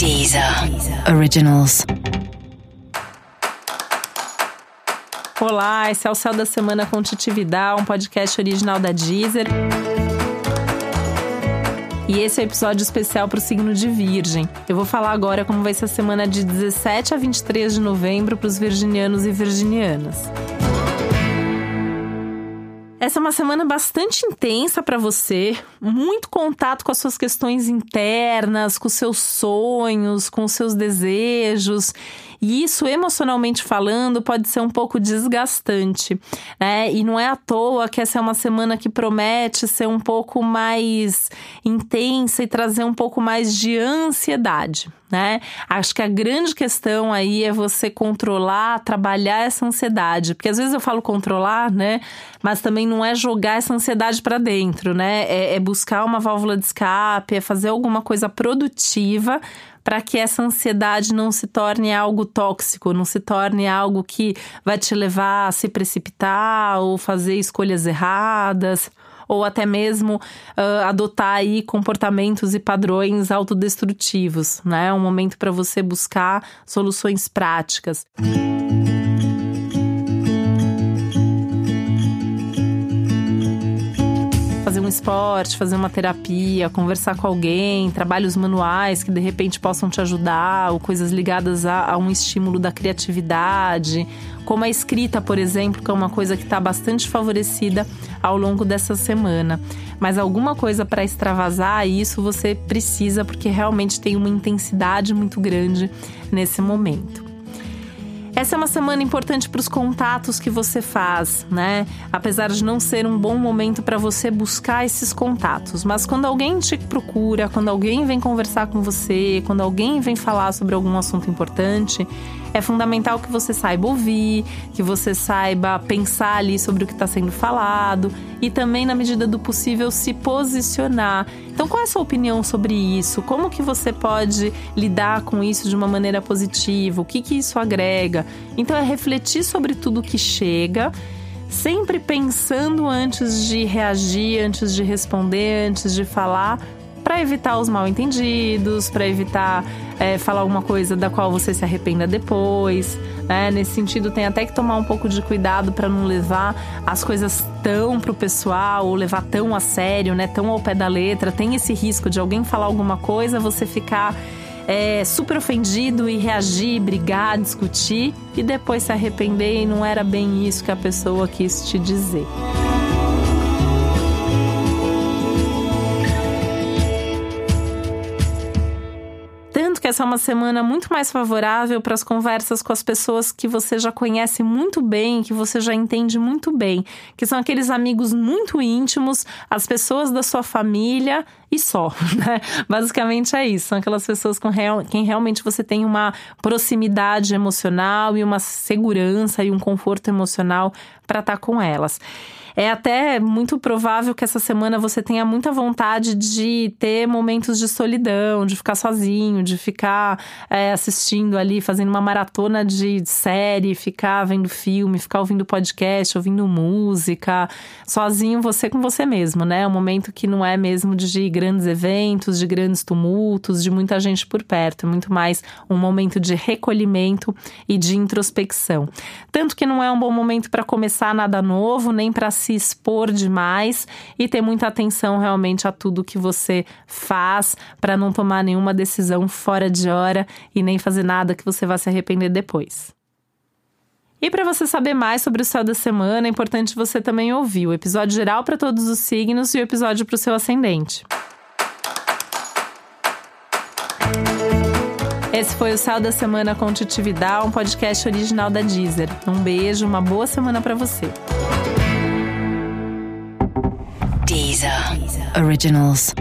Deezer Originals. Olá, esse é o Céu da Semana com Titividade, um podcast original da Deezer. E esse é o um episódio especial para o signo de Virgem. Eu vou falar agora como vai ser a semana de 17 a 23 de novembro para os virginianos e virginianas. Essa é uma semana bastante intensa para você, muito contato com as suas questões internas, com os seus sonhos, com os seus desejos. E isso, emocionalmente falando, pode ser um pouco desgastante, né? E não é à toa que essa é uma semana que promete ser um pouco mais intensa e trazer um pouco mais de ansiedade né? Acho que a grande questão aí é você controlar, trabalhar essa ansiedade, porque às vezes eu falo controlar, né? Mas também não é jogar essa ansiedade para dentro, né? É, é buscar uma válvula de escape, é fazer alguma coisa produtiva para que essa ansiedade não se torne algo tóxico, não se torne algo que vai te levar a se precipitar ou fazer escolhas erradas ou até mesmo uh, adotar aí comportamentos e padrões autodestrutivos, né? É um momento para você buscar soluções práticas. Fazer um esporte, fazer uma terapia, conversar com alguém, trabalhos manuais que de repente possam te ajudar, ou coisas ligadas a, a um estímulo da criatividade, como a escrita, por exemplo, que é uma coisa que está bastante favorecida ao longo dessa semana. Mas alguma coisa para extravasar isso você precisa, porque realmente tem uma intensidade muito grande nesse momento. Essa é uma semana importante para os contatos que você faz, né? Apesar de não ser um bom momento para você buscar esses contatos, mas quando alguém te procura, quando alguém vem conversar com você, quando alguém vem falar sobre algum assunto importante, é fundamental que você saiba ouvir, que você saiba pensar ali sobre o que está sendo falado e também, na medida do possível, se posicionar. Então, qual é a sua opinião sobre isso? Como que você pode lidar com isso de uma maneira positiva? O que, que isso agrega? Então, é refletir sobre tudo que chega sempre pensando antes de reagir, antes de responder, antes de falar, para evitar os mal entendidos, para evitar é, falar alguma coisa da qual você se arrependa depois. Né? Nesse sentido, tem até que tomar um pouco de cuidado para não levar as coisas tão pro pessoal ou levar tão a sério, né? Tão ao pé da letra. Tem esse risco de alguém falar alguma coisa, você ficar é, super ofendido e reagir, brigar, discutir e depois se arrepender e não era bem isso que a pessoa quis te dizer. Essa é uma semana muito mais favorável para as conversas com as pessoas que você já conhece muito bem, que você já entende muito bem, que são aqueles amigos muito íntimos, as pessoas da sua família e só, né? Basicamente é isso. São aquelas pessoas com real, quem realmente você tem uma proximidade emocional e uma segurança e um conforto emocional para estar tá com elas. É até muito provável que essa semana você tenha muita vontade de ter momentos de solidão, de ficar sozinho, de ficar é, assistindo ali, fazendo uma maratona de série, ficar vendo filme, ficar ouvindo podcast, ouvindo música, sozinho você com você mesmo, né? É um momento que não é mesmo de grandes eventos, de grandes tumultos, de muita gente por perto, é muito mais um momento de recolhimento e de introspecção. Tanto que não é um bom momento para começar nada novo, nem para se expor demais e ter muita atenção realmente a tudo que você faz para não tomar nenhuma decisão fora de hora e nem fazer nada que você vá se arrepender depois. E para você saber mais sobre o céu da semana, é importante você também ouvir o episódio geral para todos os signos e o episódio para o seu ascendente. Esse foi o Céu da Semana com Titividade, um podcast original da Deezer. Um beijo, uma boa semana para você. Originals.